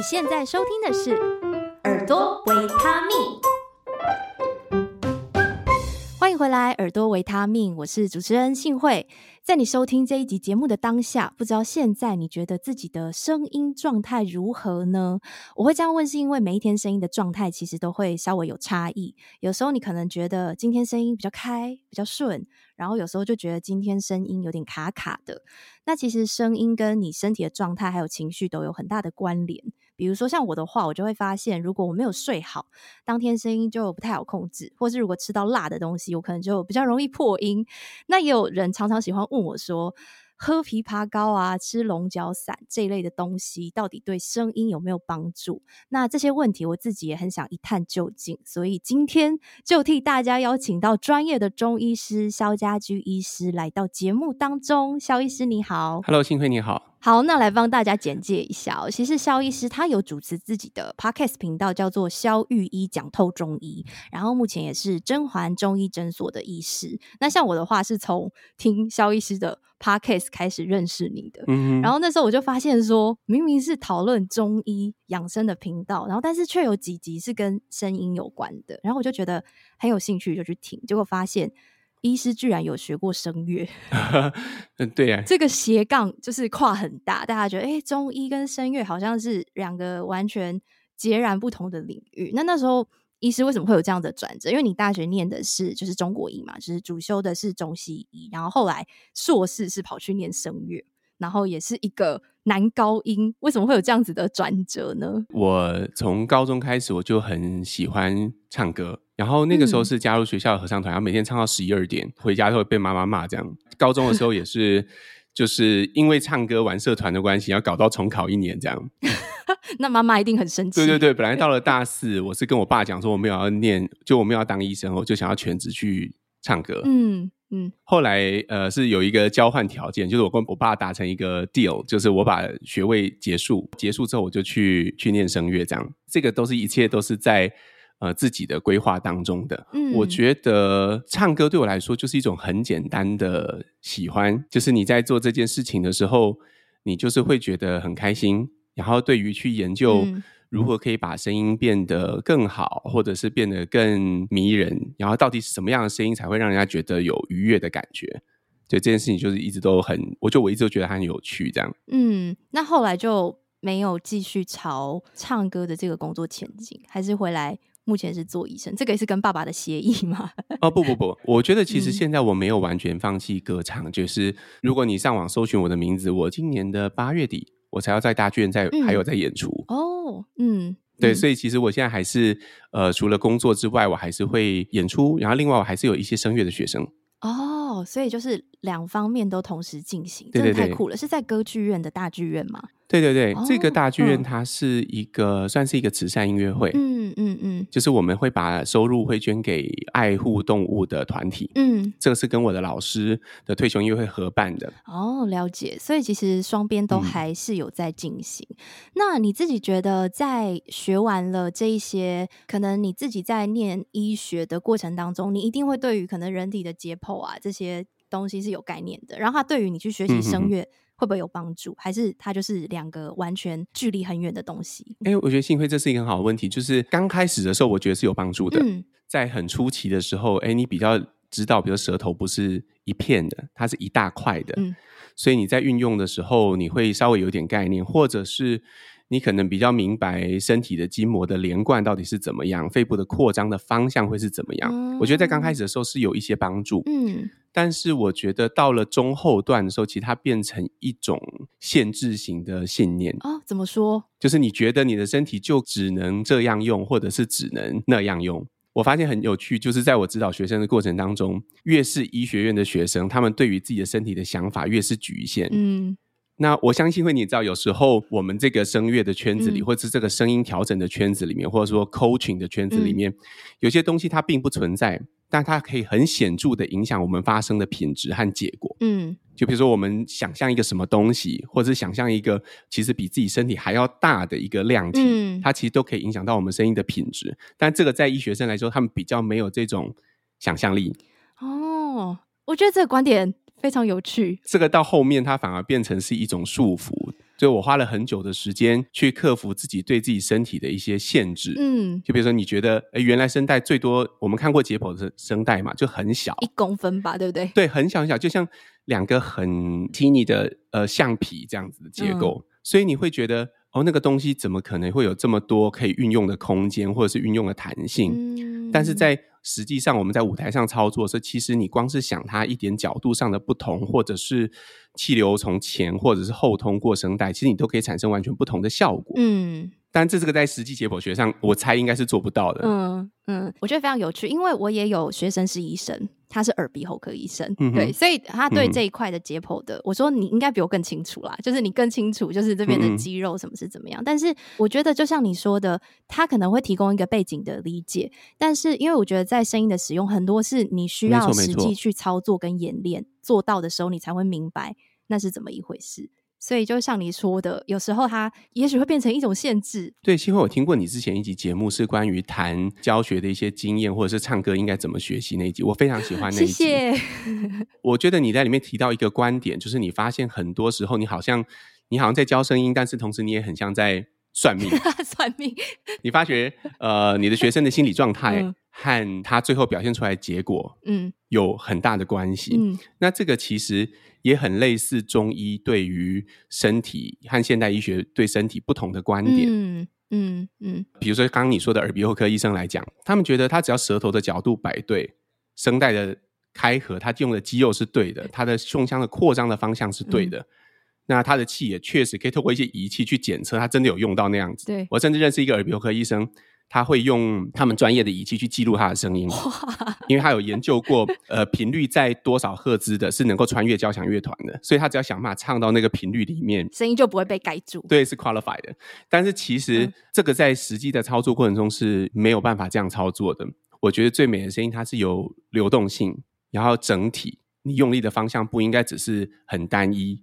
你现在收听的是《耳朵维他命》。欢迎回来，《耳朵维他命》，我是主持人幸慧。在你收听这一集节目的当下，不知道现在你觉得自己的声音状态如何呢？我会这样问，是因为每一天声音的状态其实都会稍微有差异。有时候你可能觉得今天声音比较开、比较顺，然后有时候就觉得今天声音有点卡卡的。那其实声音跟你身体的状态还有情绪都有很大的关联。比如说像我的话，我就会发现，如果我没有睡好，当天声音就不太好控制；或是如果吃到辣的东西，我可能就比较容易破音。那也有人常常喜欢问我说，喝枇杷膏啊，吃龙角散这一类的东西，到底对声音有没有帮助？那这些问题我自己也很想一探究竟，所以今天就替大家邀请到专业的中医师肖家居医师来到节目当中。肖医师你好，Hello，幸亏你好。好，那来帮大家简介一下哦。其实肖医师他有主持自己的 Podcast 频道，叫做肖玉医讲透中医，然后目前也是甄嬛中医诊所的医师。那像我的话，是从听肖医师的 Podcast 开始认识你的。嗯，然后那时候我就发现说，明明是讨论中医养生的频道，然后但是却有几集是跟声音有关的，然后我就觉得很有兴趣，就去听，结果发现。医师居然有学过声乐，嗯，对呀，这个斜杠就是跨很大，大家觉得，哎，中医跟声乐好像是两个完全截然不同的领域。那那时候，医师为什么会有这样的转折？因为你大学念的是就是中国医嘛，就是主修的是中西医，然后后来硕士是跑去念声乐，然后也是一个男高音，为什么会有这样子的转折呢？我从高中开始我就很喜欢唱歌。然后那个时候是加入学校的合唱团，然后每天唱到十一二点，回家都会被妈妈骂。这样，高中的时候也是，就是因为唱歌玩社团的关系，要搞到重考一年这样。那妈妈一定很生气。对对对，本来到了大四，我是跟我爸讲说我没有要念，就我没有要当医生，我就想要全职去唱歌。嗯嗯。后来呃是有一个交换条件，就是我跟我爸达成一个 deal，就是我把学位结束，结束之后我就去去念声乐这样。这个都是一切都是在。呃，自己的规划当中的，嗯，我觉得唱歌对我来说就是一种很简单的喜欢，就是你在做这件事情的时候，你就是会觉得很开心，然后对于去研究如何可以把声音变得更好，或者是变得更迷人，然后到底是什么样的声音才会让人家觉得有愉悦的感觉，对这件事情就是一直都很，我就我一直都觉得很有趣，这样。嗯，那后来就没有继续朝唱歌的这个工作前进，还是回来？目前是做医生，这个也是跟爸爸的协议吗？哦，不不不，我觉得其实现在我没有完全放弃歌唱，嗯，就是如果你上网搜寻我的名字，我今年的八月底我才要在大剧院在，嗯、还有在演出。哦，嗯，对，所以其实我现在还是呃，除了工作之外，我还是会演出，然后另外我还是有一些声乐的学生。哦，所以就是两方面都同时进行，真的太酷了，对对对，是在歌剧院的大剧院吗？对对对，哦、这个大剧院它是一个、嗯、算是一个慈善音乐会，嗯嗯嗯，就是我们会把收入会捐给爱护动物的团体，嗯，这个是跟我的老师的退休音乐会合办的。哦，了解，所以其实双边都还是有在进行。嗯、那你自己觉得，在学完了这一些，可能你自己在念医学的过程当中，你一定会对于可能人体的解剖啊这些东西是有概念的。然后，它对于你去学习声乐。嗯会不会有帮助？还是它就是两个完全距离很远的东西？哎、欸，我觉得幸亏这是一个很好的问题。就是刚开始的时候，我觉得是有帮助的。嗯、在很初期的时候，哎、欸，你比较知道，比如舌头不是一片的，它是一大块的，嗯、所以你在运用的时候，你会稍微有点概念，或者是。你可能比较明白身体的筋膜的连贯到底是怎么样，肺部的扩张的方向会是怎么样。嗯、我觉得在刚开始的时候是有一些帮助，嗯，但是我觉得到了中后段的时候，其实它变成一种限制型的信念啊、哦。怎么说？就是你觉得你的身体就只能这样用，或者是只能那样用。我发现很有趣，就是在我指导学生的过程当中，越是医学院的学生，他们对于自己的身体的想法越是局限，嗯。那我相信会，你知道，有时候我们这个声乐的圈子里，嗯、或者是这个声音调整的圈子里面，或者说 coaching 的圈子里面，嗯、有些东西它并不存在，但它可以很显著的影响我们发声的品质和结果。嗯，就比如说我们想象一个什么东西，或者是想象一个其实比自己身体还要大的一个量体，嗯、它其实都可以影响到我们声音的品质。但这个在医学生来说，他们比较没有这种想象力。哦，我觉得这个观点。非常有趣，这个到后面它反而变成是一种束缚，所以我花了很久的时间去克服自己对自己身体的一些限制。嗯，就比如说你觉得，哎，原来声带最多我们看过解剖的声带嘛，就很小，一公分吧，对不对？对，很小很小，就像两个很 teeny 的呃橡皮这样子的结构，嗯、所以你会觉得。哦，那个东西怎么可能会有这么多可以运用的空间，或者是运用的弹性？嗯，但是在实际上，我们在舞台上操作的时，其实你光是想它一点角度上的不同，或者是气流从前或者是后通过声带，其实你都可以产生完全不同的效果。嗯。但这这个在实际解剖学上，我猜应该是做不到的。嗯嗯，我觉得非常有趣，因为我也有学生是医生，他是耳鼻喉科医生，嗯、对，所以他对这一块的解剖的，嗯、我说你应该比我更清楚啦，就是你更清楚，就是这边的肌肉什么是怎么样。嗯、但是我觉得，就像你说的，他可能会提供一个背景的理解，但是因为我觉得在声音的使用，很多是你需要实际去操作跟演练做到的时候，你才会明白那是怎么一回事。所以，就像你说的，有时候它也许会变成一种限制。对，幸会我听过你之前一集节目是关于谈教学的一些经验，或者是唱歌应该怎么学习那一集，我非常喜欢那一集。谢谢。我觉得你在里面提到一个观点，就是你发现很多时候你好像你好像在教声音，但是同时你也很像在算命。算命。你发觉呃，你的学生的心理状态。嗯和他最后表现出来的结果，嗯，有很大的关系。嗯，那这个其实也很类似中医对于身体和现代医学对身体不同的观点。嗯嗯嗯，比如说刚刚你说的耳鼻喉科医生来讲，他们觉得他只要舌头的角度摆对，声带的开合，他用的肌肉是对的，他的胸腔的扩张的方向是对的，嗯，那他的气也确实可以透过一些仪器去检测，他真的有用到那样子。对，我甚至认识一个耳鼻喉科医生。他会用他们专业的仪器去记录他的声音，因为他有研究过，呃，频率在多少赫兹的是能够穿越交响乐团的，所以他只要想办法唱到那个频率里面，声音就不会被盖住。对，是 qualified 的。但是其实这个在实际的操作过程中是没有办法这样操作的。我觉得最美的声音它是有流动性，然后整体你用力的方向不应该只是很单一。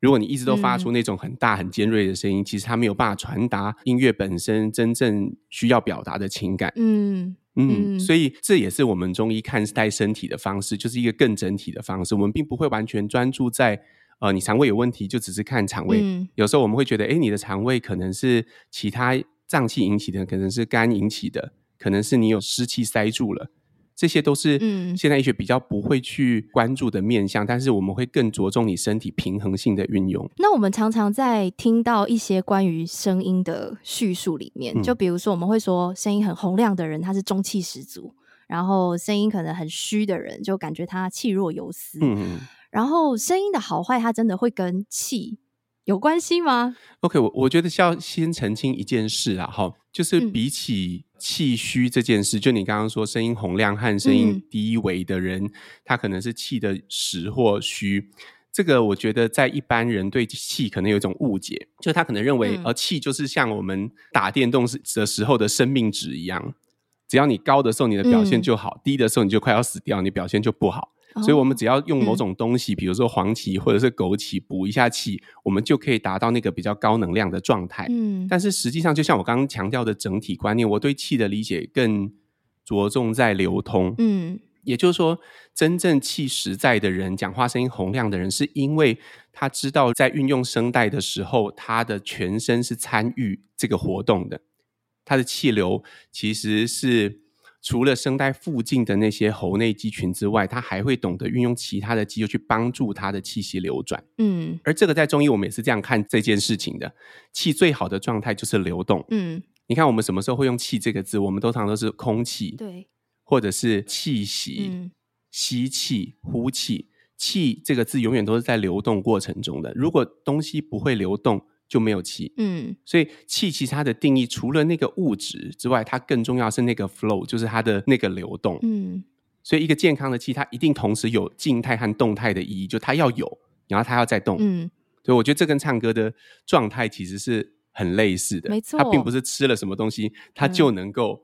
如果你一直都发出那种很大很尖锐的声音，嗯、其实它没有办法传达音乐本身真正需要表达的情感。嗯嗯，嗯，所以这也是我们中医看待身体的方式，就是一个更整体的方式。我们并不会完全专注在呃，你肠胃有问题就只是看肠胃。嗯、有时候我们会觉得，哎，你的肠胃可能是其他脏器引起的，可能是肝引起的，可能是你有湿气塞住了。这些都是现代医学比较不会去关注的面向，嗯、但是我们会更着重你身体平衡性的运用。那我们常常在听到一些关于声音的叙述里面，嗯、就比如说我们会说声音很洪亮的人，他是中气十足；然后声音可能很虚的人，就感觉他气若游丝。嗯，然后声音的好坏，它真的会跟气有关系吗？OK，我我觉得需要先澄清一件事啊，哈，就是比起、嗯。气虚这件事，就你刚刚说声音洪亮和声音低微的人，嗯、他可能是气的实或虚。这个我觉得在一般人对气可能有一种误解，就他可能认为，呃，气就是像我们打电动时的时候的生命值一样，只要你高的时候你的表现就好，嗯、低的时候你就快要死掉，你表现就不好。所以，我们只要用某种东西，比如说黄芪或者是枸杞，补一下气，我们就可以达到那个比较高能量的状态。嗯，但是实际上，就像我刚刚强调的整体观念，我对气的理解更着重在流通。嗯，也就是说，真正气实在的人，讲话声音洪亮的人，是因为他知道在运用声带的时候，他的全身是参与这个活动的，他的气流其实是。除了声带附近的那些喉内肌群之外，它还会懂得运用其他的肌肉去帮助它的气息流转。嗯，而这个在中医我们也是这样看这件事情的。气最好的状态就是流动。嗯，你看我们什么时候会用气这个字？我们通常都是空气，对，或者是气息，嗯、吸气、呼气。气这个字永远都是在流动过程中的。如果东西不会流动，就没有气，嗯，所以气其实它的定义除了那个物质之外，它更重要是那个 flow，就是它的那个流动，嗯，所以一个健康的气，它一定同时有静态和动态的意义，就它要有，然后它要再动，嗯，所以我觉得这跟唱歌的状态其实是很类似的，没错，它并不是吃了什么东西，它就能够。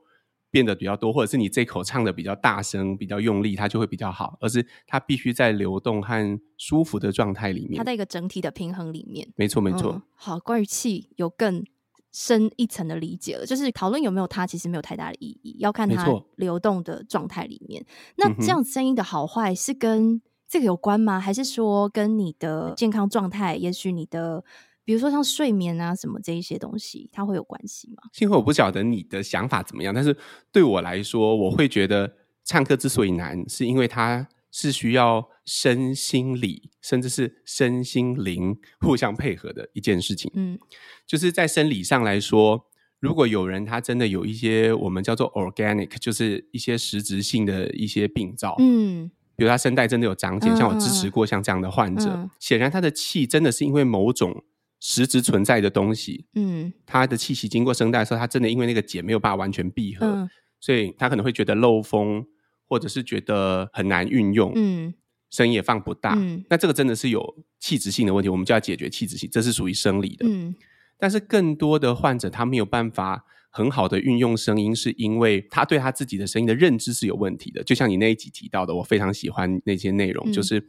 变得比较多，或者是你这口唱的比较大声、比较用力，它就会比较好。而是它必须在流动和舒服的状态里面，它在一个整体的平衡里面。没错，没错、嗯。好，关于气有更深一层的理解了，就是讨论有没有它，其实没有太大的意义，要看它流动的状态里面。那这样声音的好坏是跟这个有关吗？还是说跟你的健康状态？也许你的。比如说像睡眠啊什么这一些东西，它会有关系吗？幸会我不晓得你的想法怎么样，但是对我来说，我会觉得唱歌之所以难，是因为它是需要身心理，甚至是身心灵 互相配合的一件事情。嗯，就是在生理上来说，如果有人他真的有一些我们叫做 organic，就是一些实质性的一些病灶，嗯。比如他声带真的有长茧，像我支持过像这样的患者，嗯、显然他的气真的是因为某种实质存在的东西，嗯，他的气息经过声带的时候，它真的因为那个茧没有办法完全闭合，嗯、所以它可能会觉得漏风，或者是觉得很难运用，嗯，声音也放不大，嗯，那这个真的是有气质性的问题，我们就要解决气质性，这是属于生理的，嗯，但是更多的患者他没有办法。很好的运用声音，是因为他对他自己的声音的认知是有问题的。就像你那一集提到的，我非常喜欢那些内容，嗯、就是。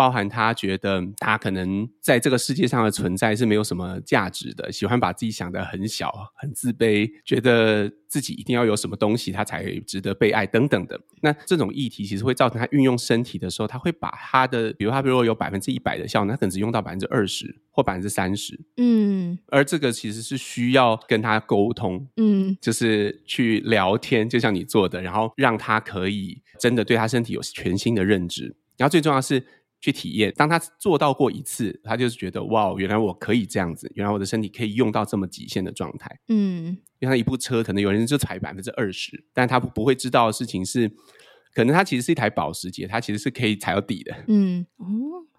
包含他觉得他可能在这个世界上的存在是没有什么价值的，喜欢把自己想得很小、很自卑，觉得自己一定要有什么东西他才值得被爱等等的。那这种议题其实会造成他运用身体的时候，他会把他的，比如他比如说有百分之一百的效能，他可能只用到百分之二十或百分之三十。嗯，而这个其实是需要跟他沟通，嗯，就是去聊天，就像你做的，然后让他可以真的对他身体有全新的认知。然后最重要的是。去体验，当他做到过一次，他就是觉得哇，原来我可以这样子，原来我的身体可以用到这么极限的状态。嗯，就像一部车可能有人就踩百分之二十，但他不会知道的事情是，可能他其实是一台保时捷，他其实是可以踩到底的。嗯，哦，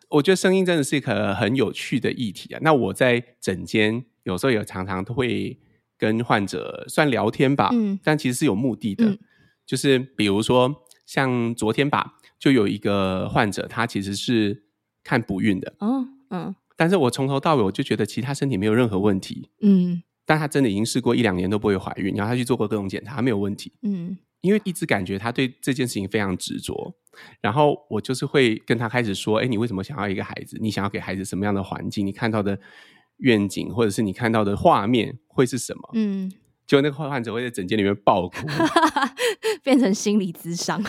我觉得声音真的是一个很有趣的议题啊。那我在诊间有时候也常常都会跟患者算聊天吧，嗯，但其实是有目的的，嗯，就是比如说像昨天吧。就有一个患者，他其实是看不孕的，哦嗯，但是我从头到尾我就觉得其他身体没有任何问题，嗯，但他真的已经试过一两年都不会怀孕，然后他去做过各种检查，没有问题，嗯，因为一直感觉他对这件事情非常执着，然后我就是会跟他开始说，哎，你为什么想要一个孩子？你想要给孩子什么样的环境？你看到的愿景或者是你看到的画面会是什么？嗯，就那个患者会在诊间里面爆哭，变成心理咨商。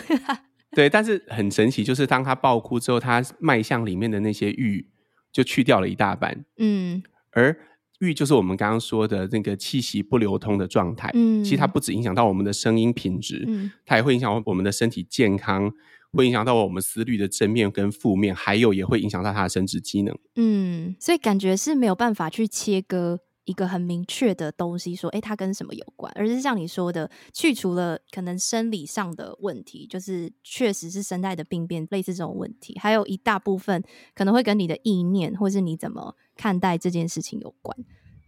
对，但是很神奇，就是当他爆哭之后，他脉象里面的那些郁就去掉了一大半。嗯，而郁就是我们刚刚说的那个气息不流通的状态。嗯，其实它不只影响到我们的声音品质，嗯，它也会影响我们的身体健康，会影响到我们思虑的正面跟负面，还有也会影响到他的生殖机能。嗯，所以感觉是没有办法去切割。一个很明确的东西，说，诶，它跟什么有关？而是像你说的，去除了可能生理上的问题，就是确实是声带的病变，类似这种问题，还有一大部分可能会跟你的意念，或是你怎么看待这件事情有关。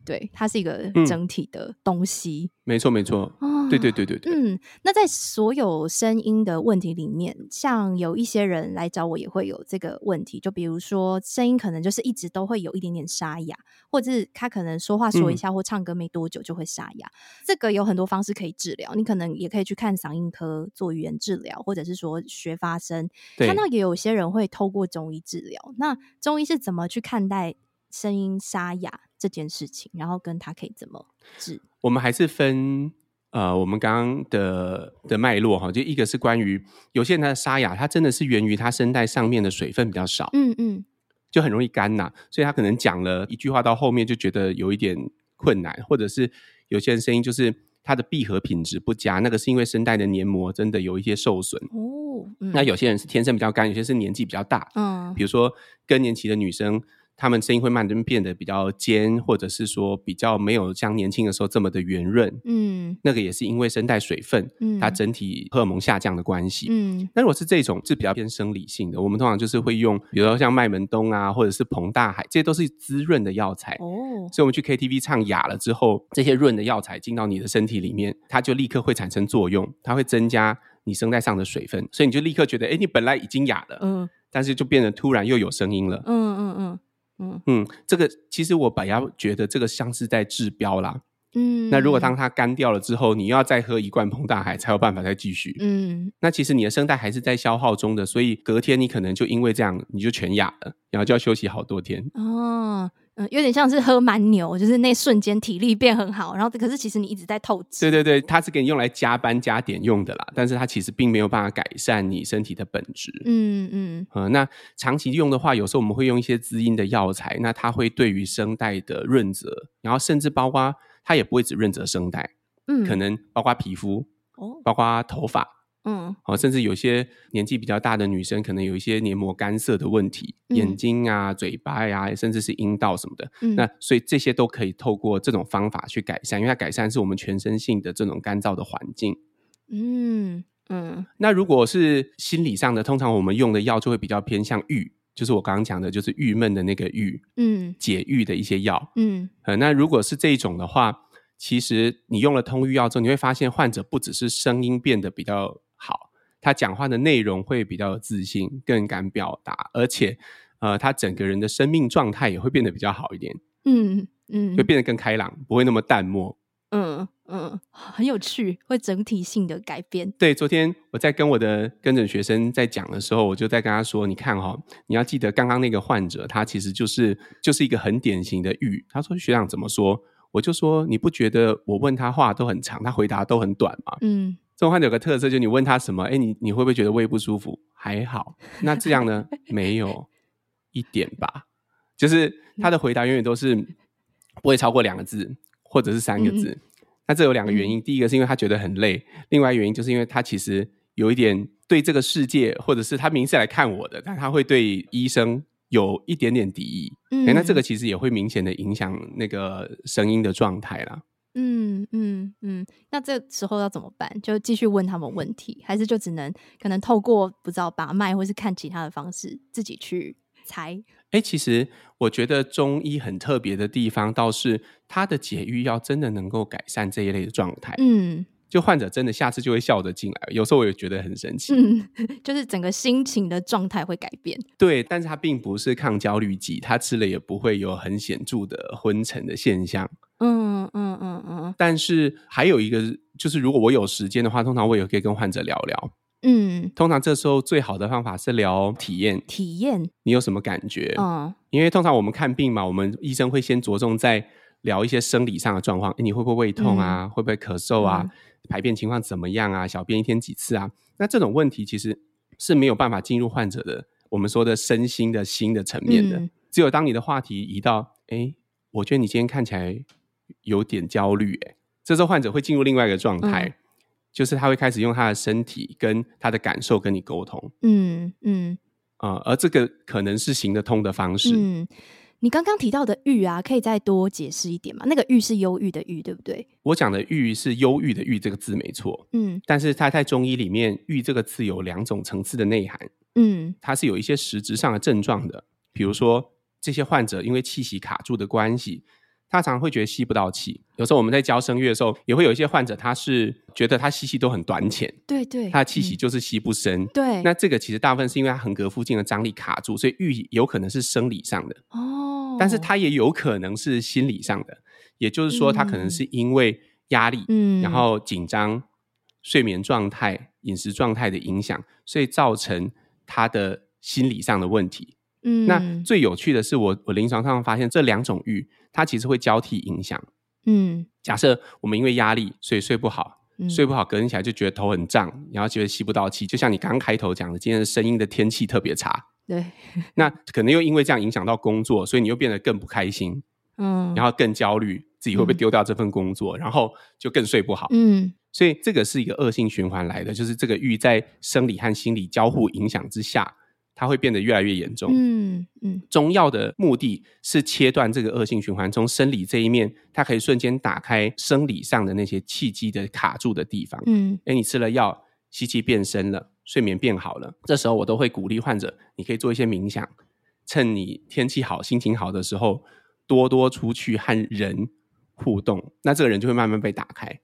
对，它是一个整体的东西。嗯、没错，没错。哦，对对对对对。嗯，那在所有声音的问题里面，像有一些人来找我也会有这个问题，就比如说声音可能就是一直都会有一点点沙哑，或者是他可能说话说一下、嗯、或唱歌没多久就会沙哑。这个有很多方式可以治疗，你可能也可以去看嗓音科做语言治疗，或者是说学发声。对看到也有些人会透过中医治疗，那中医是怎么去看待声音沙哑这件事情，然后跟他可以怎么治？我们还是分呃，我们刚刚的的脉络哈，就一个是关于有些人他的沙哑，他真的是源于他声带上面的水分比较少，嗯嗯，就很容易干呐，所以他可能讲了一句话到后面就觉得有一点困难，或者是有些人声音就是他的闭合品质不佳，那个是因为声带的黏膜真的有一些受损哦。嗯、那有些人是天生比较干，有些是年纪比较大，嗯，比如说更年期的女生。他们声音会慢慢变得比较尖，或者是说比较没有像年轻的时候这么的圆润。嗯，那个也是因为声带水分，嗯，它整体荷尔蒙下降的关系。嗯，那如果是这种是比较偏生理性的，我们通常就是会用，比如说像麦门冬啊，或者是膨大海，这些都是滋润的药材。哦，所以我们去 KTV 唱哑了之后，这些润的药材进到你的身体里面，它就立刻会产生作用，它会增加你声带上的水分，所以你就立刻觉得，哎，你本来已经哑了，嗯，但是就变得突然又有声音了。嗯嗯嗯。嗯这个其实我本来觉得这个像是在治标啦。嗯，那如果当它干掉了之后，你又要再喝一罐膨大海才有办法再继续。嗯，那其实你的声带还是在消耗中的，所以隔天你可能就因为这样你就全哑了，然后就要休息好多天。哦，嗯，有点像是喝蛮牛，就是那瞬间体力变很好，然后可是其实你一直在透支。对对对，它是给你用来加班加点用的啦，但是它其实并没有办法改善你身体的本质。嗯嗯，呃，那长期用的话，有时候我们会用一些滋阴的药材，那它会对于声带的润泽，然后甚至包括它也不会只润泽声带，嗯，可能包括皮肤，哦，包括头发。嗯，好，甚至有些年纪比较大的女生，可能有一些黏膜干涩的问题，嗯、眼睛啊、嘴巴呀、啊，甚至是阴道什么的。嗯，那所以这些都可以透过这种方法去改善，因为它改善是我们全身性的这种干燥的环境。嗯嗯。那如果是心理上的，通常我们用的药就会比较偏向郁，就是我刚刚讲的，就是郁闷的那个郁。嗯。解郁的一些药。嗯。呃，那如果是这种的话，其实你用了通郁药之后，你会发现患者不只是声音变得比较。好，他讲话的内容会比较有自信，更敢表达，而且，呃，他整个人的生命状态也会变得比较好一点。嗯嗯，会变得更开朗，不会那么淡漠。嗯嗯，很有趣，会整体性的改变。对，昨天我在跟我的跟诊学生在讲的时候，我就在跟他说：“你看哈、哦，你要记得刚刚那个患者，他其实就是就是一个很典型的郁。”他说：“学长怎么说？”我就说：“你不觉得我问他话都很长，他回答都很短吗？”嗯。这种患者有个特色，就是你问他什么，哎，你你会不会觉得胃不舒服？还好，那这样呢？没有一点吧，就是他的回答永远都是不会超过两个字，或者是三个字。嗯、那这有两个原因，第一个是因为他觉得很累，另外原因就是因为他其实有一点对这个世界，或者是他明明是来看我的，但他会对医生有一点点敌意。嗯，那这个其实也会明显的影响那个声音的状态啦。嗯嗯嗯，那这时候要怎么办？就继续问他们问题，还是就只能可能透过不知道把脉，或是看其他的方式自己去猜？哎、欸，其实我觉得中医很特别的地方，倒是它的解郁药真的能够改善这一类的状态。嗯。就患者真的下次就会笑着进来，有时候我也觉得很神奇。嗯，就是整个心情的状态会改变。对，但是它并不是抗焦虑剂，它吃了也不会有很显著的昏沉的现象。但是还有一个，就是如果我有时间的话，通常我也可以跟患者聊聊。嗯，通常这时候最好的方法是聊体验。体验，你有什么感觉？嗯，因为通常我们看病嘛，我们医生会先着重在聊一些生理上的状况，你会不会胃痛啊？嗯、会不会咳嗽啊？嗯排便情况怎么样啊？小便一天几次啊？那这种问题其实是没有办法进入患者的我们说的身心的心的层面的。嗯、只有当你的话题移到，哎，我觉得你今天看起来有点焦虑，哎，这时候患者会进入另外一个状态，嗯、就是他会开始用他的身体跟他的感受跟你沟通。嗯嗯，啊、呃，而这个可能是行得通的方式。嗯你刚刚提到的郁啊，可以再多解释一点吗？那个郁是忧郁的郁，对不对？我讲的郁是忧郁的郁这个字没错，嗯，但是它在中医里面，郁这个字有两种层次的内涵，嗯，它是有一些实质上的症状的，比如说这些患者因为气息卡住的关系。他常常会觉得吸不到气，有时候我们在教声乐的时候，也会有一些患者，他是觉得他吸气都很短浅，对对，他的气息就是吸不深，嗯、对。那这个其实大部分是因为他横膈附近的张力卡住，所以郁有可能是生理上的。哦，但是他也有可能是心理上的，也就是说，他可能是因为压力，嗯，然后紧张、睡眠状态、饮食状态的影响，所以造成他的心理上的问题。嗯，那最有趣的是我，我我临床上发现这两种郁，它其实会交替影响。嗯，假设我们因为压力，所以睡不好，嗯、睡不好，隔天起来就觉得头很胀，然后觉得吸不到气，就像你刚刚开头讲的，今天的声音的天气特别差。对，那可能又因为这样影响到工作，所以你又变得更不开心。嗯，然后更焦虑，自己会不会丢掉这份工作，嗯、然后就更睡不好。嗯，所以这个是一个恶性循环来的，就是这个欲在生理和心理交互影响之下。它会变得越来越严重。嗯嗯，中药的目的是切断这个恶性循环，从生理这一面，它可以瞬间打开生理上的那些气机的卡住的地方。嗯，诶，你吃了药，吸气变深了，睡眠变好了，这时候我都会鼓励患者，你可以做一些冥想，趁你天气好、心情好的时候，多多出去和人互动，那这个人就会慢慢被打开。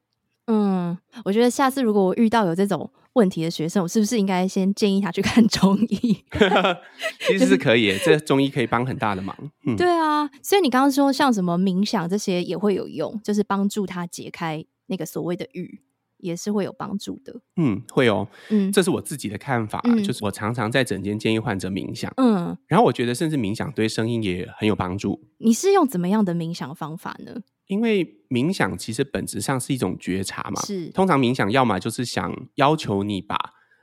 嗯，我觉得下次如果我遇到有这种问题的学生，我是不是应该先建议他去看中医？其实是可以，这中医可以帮很大的忙。嗯，对啊，所以你刚刚说像什么冥想这些也会有用，就是帮助他解开那个所谓的郁。也是会有帮助的。嗯，会哦。嗯，这是我自己的看法，嗯、就是我常常在诊间建议患者冥想。嗯，然后我觉得甚至冥想对声音也很有帮助。你是用怎么样的冥想方法呢？因为冥想其实本质上是一种觉察嘛。是，通常冥想要么就是想要求你把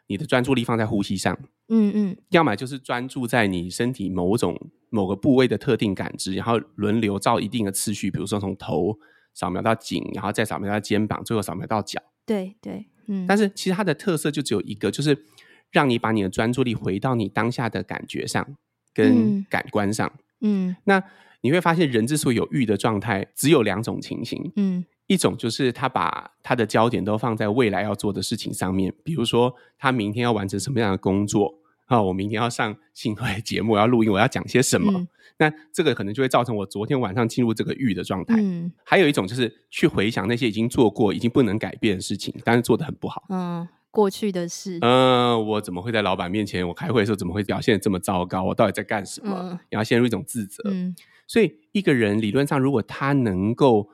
你的专注力放在呼吸上，嗯嗯，要么就是专注在你身体某种某个部位的特定感知，然后轮流照一定的次序，比如说从头扫描到颈，然后再扫描到肩膀，最后扫描到脚。对对，嗯。但是其实它的特色就只有一个，就是让你把你的专注力回到你当下的感觉上跟感官上。嗯，那你会发现，人之所以有欲的状态，只有两种情形。嗯。一种就是他把他的焦点都放在未来要做的事情上面，比如说他明天要完成什么样的工作啊，我明天要上新会节目，我要录音，我要讲些什么。嗯、那这个可能就会造成我昨天晚上进入这个欲的状态。嗯，还有一种就是去回想那些已经做过、已经不能改变的事情，但是做得很不好。嗯，过去的事。嗯，我怎么会在老板面前，我开会的时候怎么会表现得这么糟糕？我到底在干什么？嗯、然后陷入一种自责。嗯，所以一个人理论上，如果他能够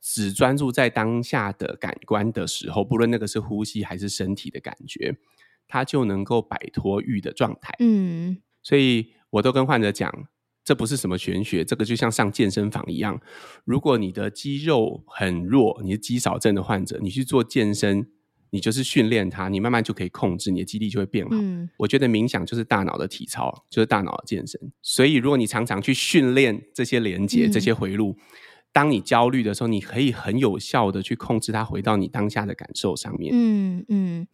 只专注在当下的感官的时候，不论那个是呼吸还是身体的感觉，他就能够摆脱欲的状态。嗯，所以我都跟患者讲，这不是什么玄学，这个就像上健身房一样。如果你的肌肉很弱，你是肌少症的患者，你去做健身，你就是训练它，你慢慢就可以控制，你的肌力就会变好。嗯，我觉得冥想就是大脑的体操，就是大脑的健身。所以如果你常常去训练这些连接、这些回路。嗯当你焦虑的时候，你可以很有效的去控制它，回到你当下的感受上面。嗯嗯，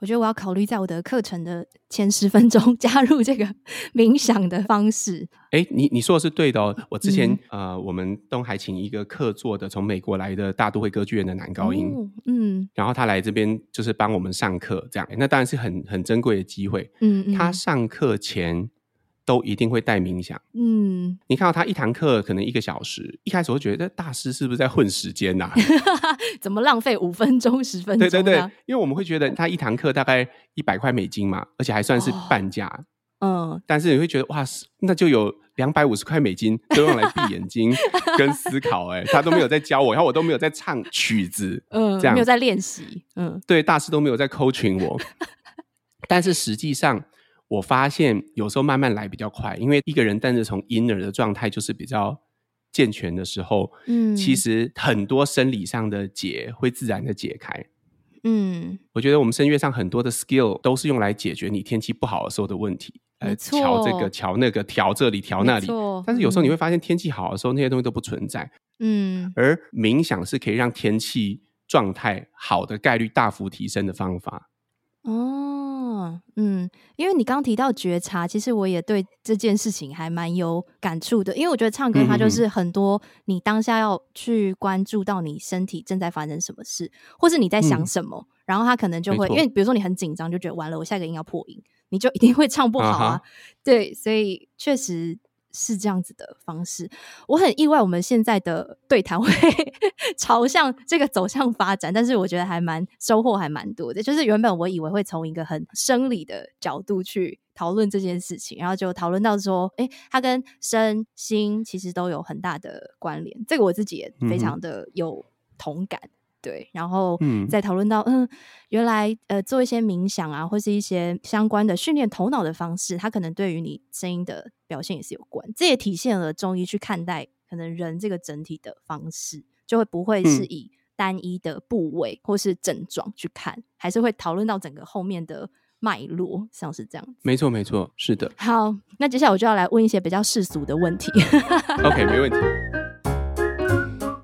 我觉得我要考虑在我的课程的前十分钟 加入这个冥想的方式。哎、欸，你你说的是对的哦。我之前、嗯、呃，我们东海请一个客座的从美国来的大都会歌剧院的男高音，哦、嗯，然后他来这边就是帮我们上课，这样，那当然是很很珍贵的机会。嗯嗯，他上课前。都一定会带冥想。嗯，你看到他一堂课可能一个小时，一开始会觉得大师是不是在混时间呐、啊？怎么浪费五分钟、十分钟？对对对，因为我们会觉得他一堂课大概一百块美金嘛，而且还算是半价。哦、嗯，但是你会觉得哇，那就有两百五十块美金都用来闭眼睛 跟思考、欸。哎，他都没有在教我，然后我都没有在唱曲子，嗯，这样没有在练习。嗯，对，大师都没有在 coaching 我，但是实际上。我发现有时候慢慢来比较快，因为一个人但是从 inner 的状态就是比较健全的时候，嗯，其实很多生理上的结会自然的解开。嗯，我觉得我们声乐上很多的 skill 都是用来解决你天气不好的时候的问题，呃，调这个调那个调这里调那里。但是有时候你会发现天气好的时候那些东西都不存在。嗯，而冥想是可以让天气状态好的概率大幅提升的方法。哦，嗯，因为你刚刚提到觉察，其实我也对这件事情还蛮有感触的。因为我觉得唱歌它就是很多你当下要去关注到你身体正在发生什么事，或是你在想什么，嗯、然后他可能就会，因为比如说你很紧张，就觉得完了，我下一个音要破音，你就一定会唱不好啊。啊对，所以确实。是这样子的方式，我很意外，我们现在的对谈会 朝向这个走向发展，但是我觉得还蛮收获还蛮多的。就是原本我以为会从一个很生理的角度去讨论这件事情，然后就讨论到说，诶，它跟身心其实都有很大的关联。这个我自己也非常的有同感。嗯对，然后再讨论到，嗯，嗯，原来呃，做一些冥想啊，或是一些相关的训练头脑的方式，它可能对于你声音的表现也是有关。这也体现了中医去看待可能人这个整体的方式，就会不会是以单一的部位或是症状去看，嗯、还是会讨论到整个后面的脉络，像是这样。没错，没错，是的。好，那接下来我就要来问一些比较世俗的问题。OK，没问题。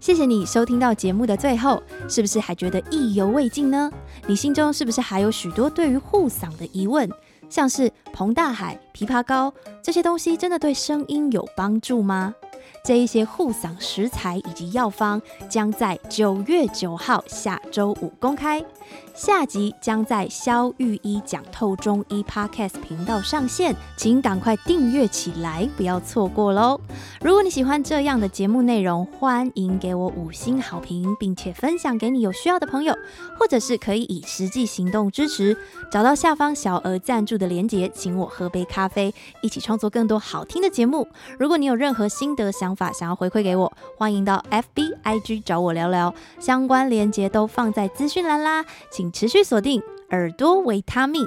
谢谢你收听到节目的最后，是不是还觉得意犹未尽呢？你心中是不是还有许多对于护嗓的疑问？像是膨大海、枇杷膏这些东西，真的对声音有帮助吗？这一些护嗓食材以及药方将在九月九号下周五公开，下集将在肖玉一讲透中医 Podcast 频道上线，请赶快订阅起来，不要错过喽。如果你喜欢这样的节目内容，欢迎给我五星好评，并且分享给你有需要的朋友，或者是可以以实际行动支持。找到下方小额赞助的链接，请我喝杯咖啡，一起创作更多好听的节目。如果你有任何心得想法，想要回馈给我，欢迎到 FBIG 找我聊聊。相关链接都放在资讯栏啦。请持续锁定耳朵维他命。